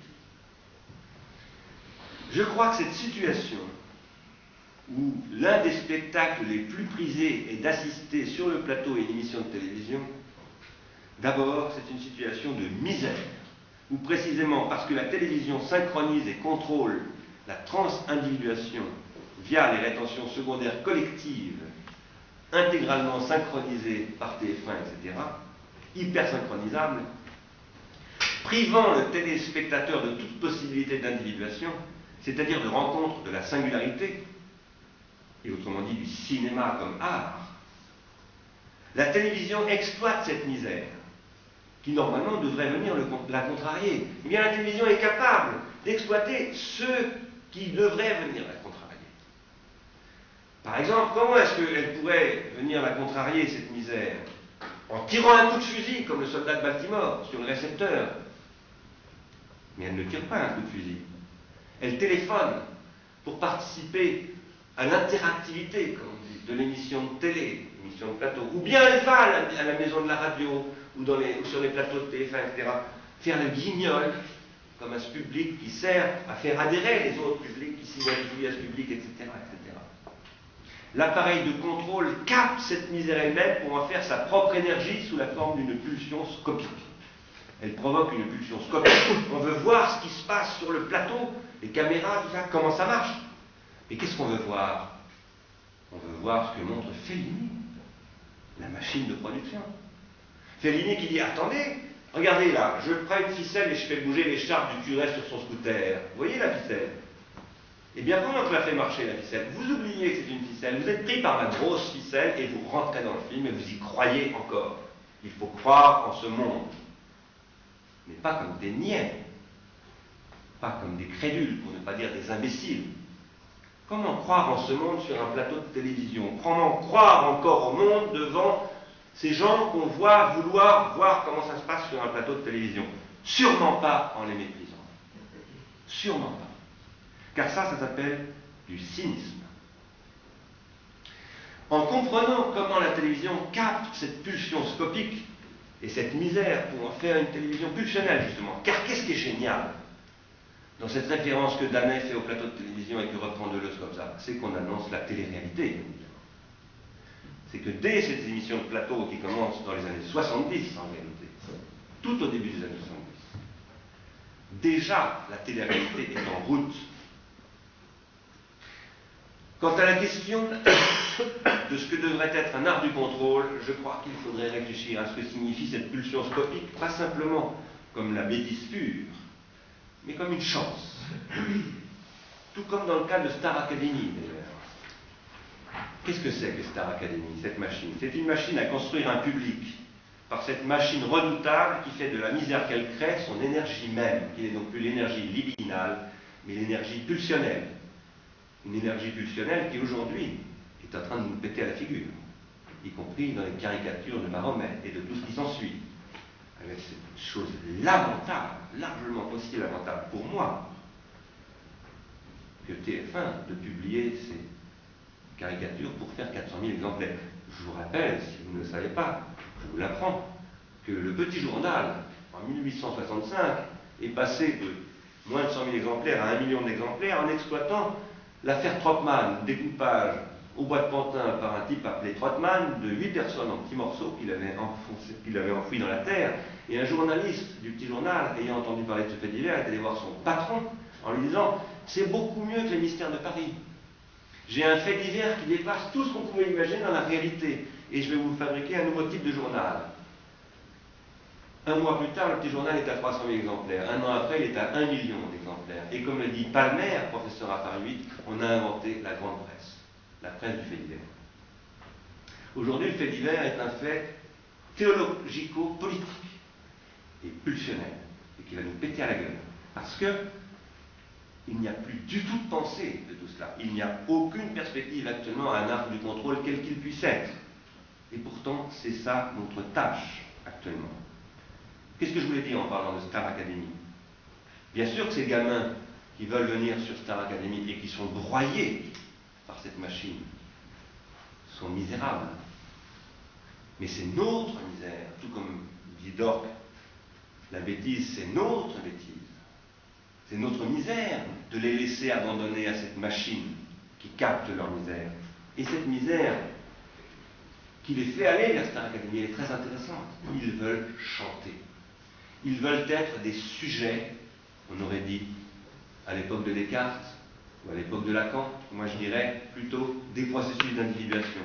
Je crois que cette situation où l'un des spectacles les plus prisés est d'assister sur le plateau à une émission de télévision, d'abord c'est une situation de misère, où précisément parce que la télévision synchronise et contrôle la transindividuation via les rétentions secondaires collectives, intégralement synchronisées par TF1, etc., hyper synchronisable, privant le téléspectateur de toute possibilité d'individuation, c'est-à-dire de rencontre de la singularité, et autrement dit du cinéma comme art, la télévision exploite cette misère, qui normalement devrait venir la contrarier. Eh bien, la télévision est capable d'exploiter ceux qui devraient venir la. Par exemple, comment est-ce qu'elle pourrait venir la contrarier, cette misère? En tirant un coup de fusil, comme le soldat de Baltimore, sur le récepteur. Mais elle ne tire pas un coup de fusil. Elle téléphone pour participer à l'interactivité, comme on dit, de l'émission de télé, l'émission de plateau. Ou bien elle va à la, maison de la radio, ou, sur les plateaux de TF1, etc., faire le guignol, comme à ce public qui sert à faire adhérer les autres publics qui s'identifient à ce public, etc l'appareil de contrôle capte cette misère elle-même pour en faire sa propre énergie sous la forme d'une pulsion scopique. Elle provoque une pulsion scopique. On veut voir ce qui se passe sur le plateau, les caméras, tout comment ça marche? Mais qu'est-ce qu'on veut voir? On veut voir ce que montre Fellini, la machine de production. Fellini qui dit Attendez, Regardez là, je prends une ficelle et je fais bouger l'écharpe du curé sur son scooter. Vous voyez la ficelle? Eh bien, comment la fais marcher la ficelle Vous oubliez que c'est une ficelle, vous êtes pris par la grosse ficelle et vous rentrez dans le film et vous y croyez encore. Il faut croire en ce monde, mais pas comme des niais, pas comme des crédules, pour ne pas dire des imbéciles. Comment croire en ce monde sur un plateau de télévision? Comment croire encore au monde devant ces gens qu'on voit vouloir voir comment ça se passe sur un plateau de télévision? Sûrement pas en les méprisant. Sûrement pas. Car ça, ça s'appelle du cynisme. En comprenant comment la télévision capte cette pulsion scopique et cette misère pour en faire une télévision pulsionnelle, justement. Car qu'est-ce qui est génial dans cette référence que Danet fait au plateau de télévision et que reprend Deleuze comme ça C'est qu'on annonce la télé-réalité. C'est que dès ces émissions de plateau qui commencent dans les années 70 en réalité, tout au début des années 70, déjà la télé-réalité est en route Quant à la question de ce que devrait être un art du contrôle, je crois qu'il faudrait réfléchir à ce que signifie cette pulsion scopique, pas simplement comme la bêtise pure, mais comme une chance. Tout comme dans le cas de Star Academy, d'ailleurs. Qu'est-ce que c'est que Star Academy, cette machine? C'est une machine à construire un public par cette machine redoutable qui fait de la misère qu'elle crée son énergie même, qui n'est donc plus l'énergie libidinale, mais l'énergie pulsionnelle une énergie pulsionnelle qui aujourd'hui est en train de nous péter à la figure, y compris dans les caricatures de Mahomet et de tout ce qui s'ensuit. Avec cette chose lamentable, largement aussi lamentable pour moi, que TF1 de publier ces caricatures pour faire 400 000 exemplaires. Je vous rappelle, si vous ne le savez pas, je vous l'apprends, que le petit journal, en 1865, est passé de moins de 100 000 exemplaires à 1 million d'exemplaires en exploitant L'affaire Trotman, découpage au bois de Pantin par un type appelé Trotman, de huit personnes en petits morceaux qu'il avait, avait enfouis dans la terre, et un journaliste du petit journal, ayant entendu parler de ce fait divers, est allé voir son patron en lui disant C'est beaucoup mieux que les mystères de Paris. J'ai un fait divers qui dépasse tout ce qu'on pouvait imaginer dans la réalité, et je vais vous fabriquer un nouveau type de journal. Un mois plus tard, le petit journal est à 300 000 exemplaires. Un an après, il est à 1 million d'exemplaires. Et comme le dit Palmer, professeur à Paris 8, on a inventé la grande presse, la presse du fait divers. Aujourd'hui, le fait divers est un fait théologico-politique et pulsionnel, et qui va nous péter à la gueule. Parce que il n'y a plus du tout de pensée de tout cela. Il n'y a aucune perspective actuellement à un art du contrôle, quel qu'il puisse être. Et pourtant, c'est ça notre tâche actuellement. Qu'est-ce que je voulais dire en parlant de Star Academy? Bien sûr que ces gamins qui veulent venir sur Star Academy et qui sont broyés par cette machine sont misérables. Mais c'est notre misère, tout comme dit Dork, la bêtise, c'est notre bêtise. C'est notre misère de les laisser abandonner à cette machine qui capte leur misère. Et cette misère qui les fait aller vers Star Academy, elle est très intéressante. Ils veulent chanter. Ils veulent être des sujets, on aurait dit, à l'époque de Descartes ou à l'époque de Lacan, moi je dirais plutôt des processus d'individuation.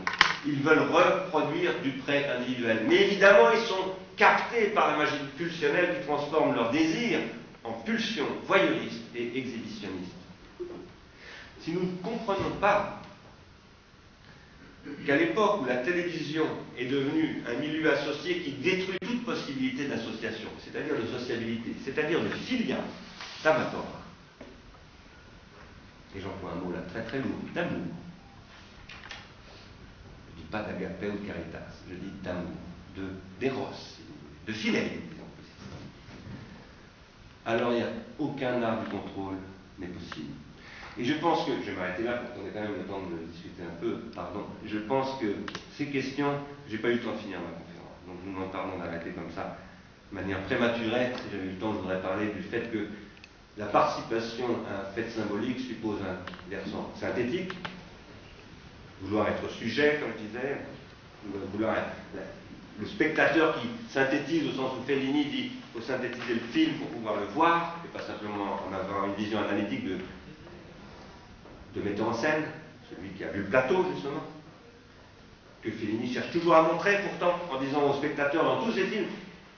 Ils veulent reproduire du prêt individuel. Mais évidemment, ils sont captés par la magie pulsionnelle qui transforme leur désir en pulsion voyeuriste et exhibitionniste. Si nous ne comprenons pas qu'à l'époque où la télévision est devenue un milieu associé qui détruit toute possibilité d'association, c'est-à-dire de sociabilité, c'est-à-dire de filia, d'amatora, et j'emploie un mot là très très lourd, d'amour. Je ne dis pas d'agapé ou de caritas, je dis d'amour, de d'éros, de fidélité, Alors il n'y a aucun art du contrôle n'est possible. Et je pense que, je vais m'arrêter là pour qu'on ait quand même le temps de discuter un peu, pardon, je pense que ces questions, j'ai pas eu le temps de finir ma conférence, donc nous m'en parlons d'arrêter comme ça, de manière prématurée, si j'avais eu le temps, je voudrais parler du fait que la participation à un fait symbolique suppose un versant synthétique, vouloir être sujet, comme je disais, vouloir être, le spectateur qui synthétise au sens où Fellini dit faut synthétiser le film pour pouvoir le voir, et pas simplement en avoir une vision analytique de de metteur en scène, celui qui a vu le plateau justement, que Fellini cherche toujours à montrer pourtant en disant aux spectateurs dans tous ses films,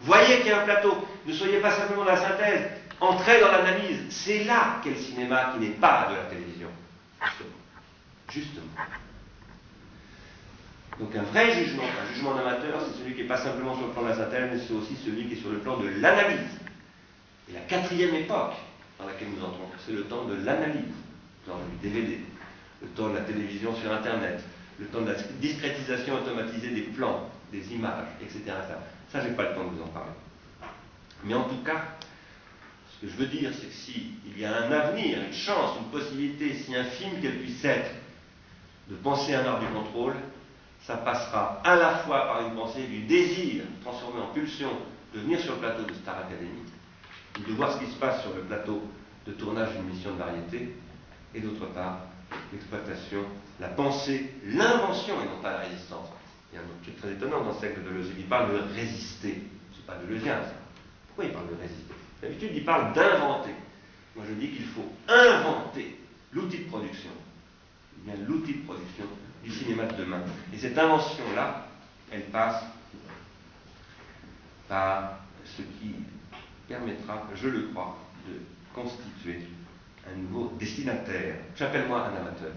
Voyez qu'il y a un plateau. Ne soyez pas simplement dans la synthèse. Entrez dans l'analyse. C'est là qu'est le cinéma qui n'est pas de la télévision. Justement. Justement. Donc un vrai jugement, un jugement d'amateur, c'est celui qui n'est pas simplement sur le plan de la synthèse, mais c'est aussi celui qui est sur le plan de l'analyse. Et la quatrième époque dans laquelle nous entrons, c'est le temps de l'analyse, le temps du DVD, le temps de la télévision sur Internet, le temps de la discrétisation automatisée des plans, des images, etc. Ça, je n'ai pas le temps de vous en parler. Mais en tout cas, ce que je veux dire, c'est que s'il y a un avenir, une chance, une possibilité, si infime qu'elle puisse être, de penser un art du contrôle, ça passera à la fois par une pensée du désir transformé en pulsion de venir sur le plateau de Star Academy, de voir ce qui se passe sur le plateau de tournage d'une mission de variété, et d'autre part, l'exploitation, la pensée, l'invention et non pas la résistance. Il y a un truc très étonnant dans ce texte de Deleuze, il parle de résister. C'est pas de Deleuzien, ça. Pourquoi il parle de résister? D'habitude, il parle d'inventer. Moi, je dis qu'il faut inventer l'outil de production. A l'outil de production du cinéma de demain. Et cette invention-là, elle passe par ce qui permettra, je le crois, de constituer un nouveau destinataire. J'appelle-moi un amateur.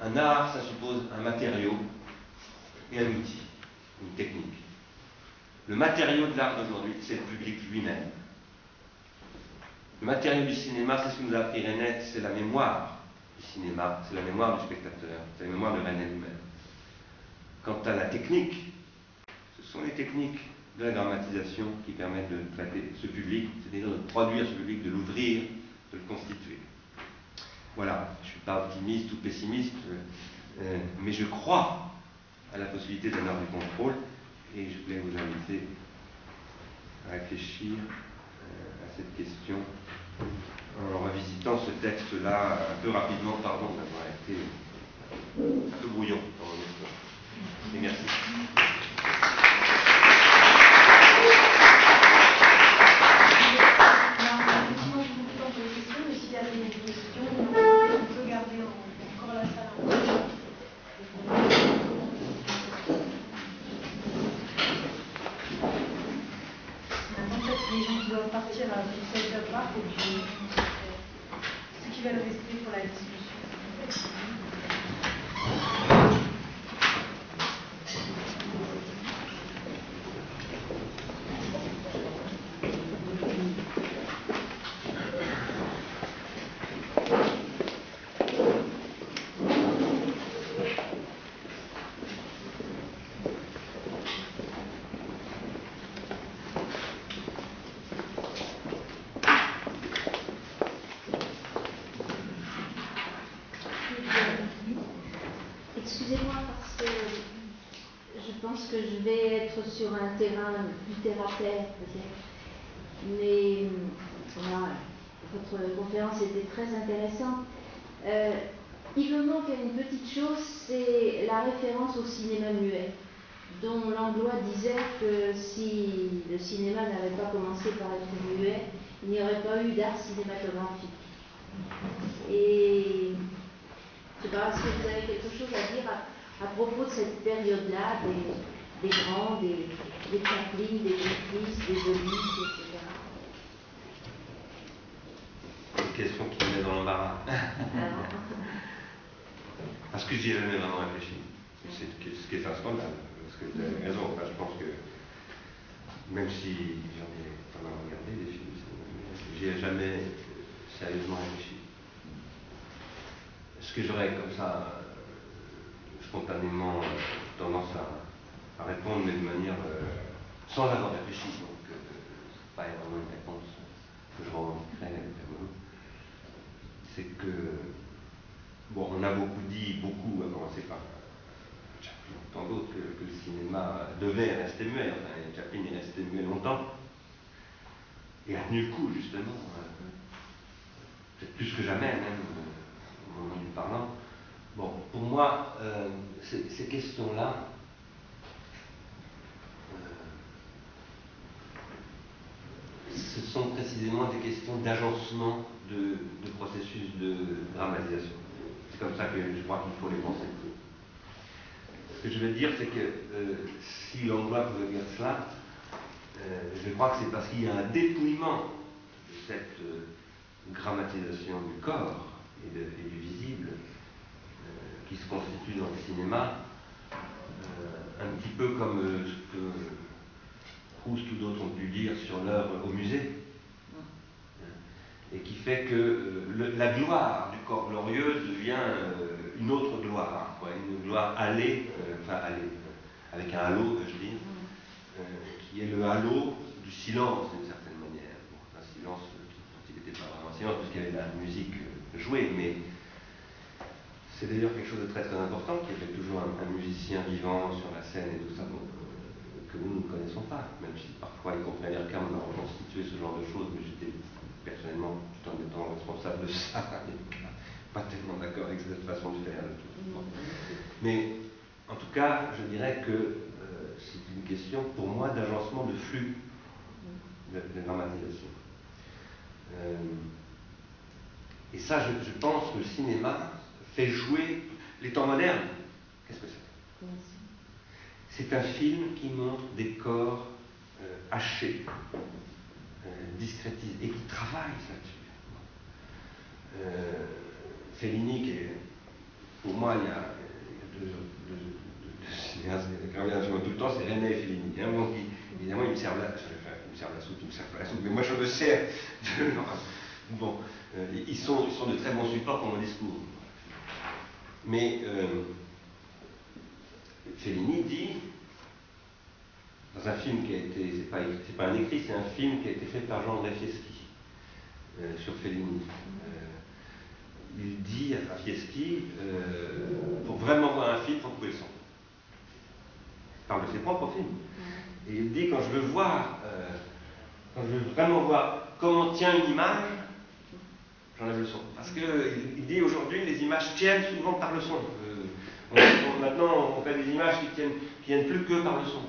Un art, ça suppose un matériau et un outil, une technique. Le matériau de l'art d'aujourd'hui, c'est le public lui-même. Le matériau du cinéma, c'est ce que nous a appris René, c'est la mémoire du cinéma, c'est la mémoire du spectateur, c'est la mémoire de René lui-même. Quant à la technique, ce sont les techniques de la dramatisation qui permettent de traiter ce public, c'est-à-dire de produire ce public, de l'ouvrir, de le constituer. Voilà, je ne suis pas optimiste ou pessimiste, euh, mais je crois à la possibilité d'un art du contrôle et je voulais vous inviter à réfléchir euh, à cette question en revisitant ce texte-là un peu rapidement, pardon d'avoir été un peu brouillon dans mon Et merci. Sur un terrain plus terre Mais votre conférence était très intéressante. Euh, il me manque une petite chose, c'est la référence au cinéma muet, dont Langlois disait que si le cinéma n'avait pas commencé par être muet, il n'y aurait pas eu d'art cinématographique. Et je ne sais pas si vous avez quelque chose à dire à, propos de cette période-là, des grands, des, des Chaplin, des Jeffries, des Olives, etc. Une question qui me met dans l'embarras. Parce que j'y ai jamais vraiment réfléchi. C'est ce qui est un scandale. Parce que vous avez raison. Enfin, je pense que même si j'en ai pas mal regardé des films, j'y ai jamais sérieusement réfléchi. Ce que j'aurais comme ça, euh, spontanément tendance à à répondre, mais de manière euh, sans avoir réfléchi. Donc, euh, c'est pas vraiment une réponse que je revendiquerai C'est que, bon, on a beaucoup dit, beaucoup, à commencer par tant d'autres, que, le cinéma devait rester muet. Enfin, Chaplin est resté muet longtemps. Et a tenu le coup, justement. Euh, peut-être plus que jamais, même, au moment du parlant. Bon, pour moi, ces questions-là, ce sont précisément des questions d'agencement de, processus de dramatisation. C'est comme ça que je crois qu'il faut les penser. ce que je veux dire, c'est que euh, si Langlois pouvait dire cela, euh, je crois que c'est parce qu'il y a un dépouillement de cette euh, grammatisation du corps et, et du visible qui se constitue dans le cinéma, un petit peu comme ce que Proust ou d'autres ont pu dire sur l'œuvre au musée. Et qui fait que la gloire du corps glorieux devient une autre gloire, quoi, une gloire allée, euh, enfin allée, avec un halo, je dis, euh, qui est le halo du silence d'une certaine manière. un silence qui n'était pas vraiment un silence parce qu'il y avait de la musique euh, jouée, mais c'est d'ailleurs quelque chose de très très important qui avait toujours un, musicien vivant sur la scène et tout ça, que nous ne connaissons pas, même si parfois les compagnies Erkam ont reconstitué ce genre de choses, mais j'étais personnellement tout en étant responsable de ça pas tellement d'accord avec cette façon de faire. Mais en tout cas, je dirais que euh, c'est une question pour moi d'agencement de flux de, de dramatisation. Euh, et ça, je, pense que le cinéma fait jouer les temps modernes. Qu'est-ce que c'est? C'est un film qui montre des corps euh, hachés, discrétisés, et qui travaille là-dessus. Fellini, qui est, pour moi, il y a, deux, cinéastes qui reviennent sur moi tout le temps, c'est René Fellini. Hein, évidemment, il me sert la, il me sert la soupe, il me sert pas la soupe, mais moi je me sers de. bon, euh, ils, sont, ils sont de très bons supports pour mon discours. Mais euh, Fellini dit, dans un film qui a été, c'est pas, un écrit, c'est un film qui a été fait par Jean Fieschi euh, sur Fellini il dit à Fieschi, euh, pour vraiment voir un film, il faut couper le son. Il parle de ses propres films. Et il dit, quand je veux voir, euh, quand je veux vraiment voir comment tient une image, j'enlève le son. Parce qu'il il dit aujourd'hui, les images tiennent souvent par le son. Euh, maintenant, on fait des images qui tiennent, qui tiennent plus que par le son.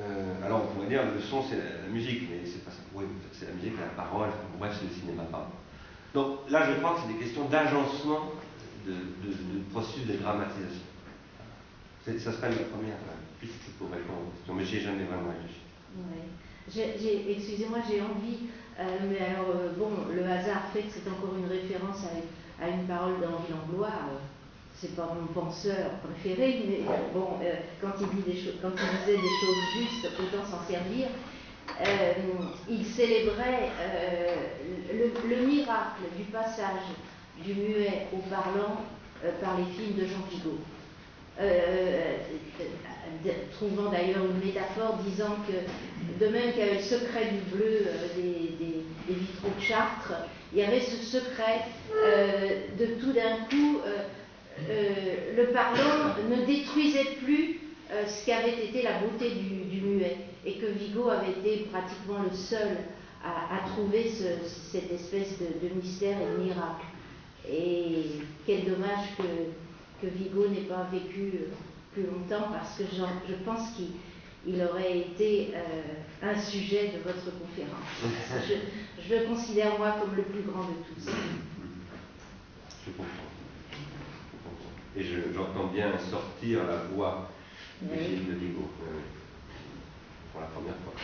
Euh, alors on pourrait dire le son c'est la, musique, mais c'est pas ça. Oui, c'est la musique, la parole, bref, c'est le cinéma, pas. Donc là, je crois que c'est des questions d'agencement de, processus de dramatisation. Ça serait la première piste pour répondre aux questions, mais j'ai jamais vraiment réfléchi. Excusez-moi, j'ai envie, euh, mais alors, euh, bon, le hasard fait que c'est encore une référence à, une parole d'Henri Langlois. Euh, c'est pas mon penseur préféré, mais bon, quand, il dit des quand il disait des choses justes, autant s'en servir. Euh, il célébrait euh, le, miracle du passage du muet au parlant euh, par les films de Jean Vigo. trouvant d'ailleurs une métaphore disant que de même qu'il y avait le secret du bleu des, vitraux de Chartres, il y avait ce secret de tout d'un coup, le parlant ne détruisait plus ce qui avait été la beauté du muet et que Vigo avait été pratiquement le seul à, trouver cette espèce de, mystère et de miracle. Et quel dommage que, Vigo n'ait pas vécu plus longtemps parce que je pense qu'il aurait été euh, un sujet de votre conférence. Je, le considère moi comme le plus grand de tous. Je comprends. Et j'entends bien sortir la voix du film de Vigo pour la première fois.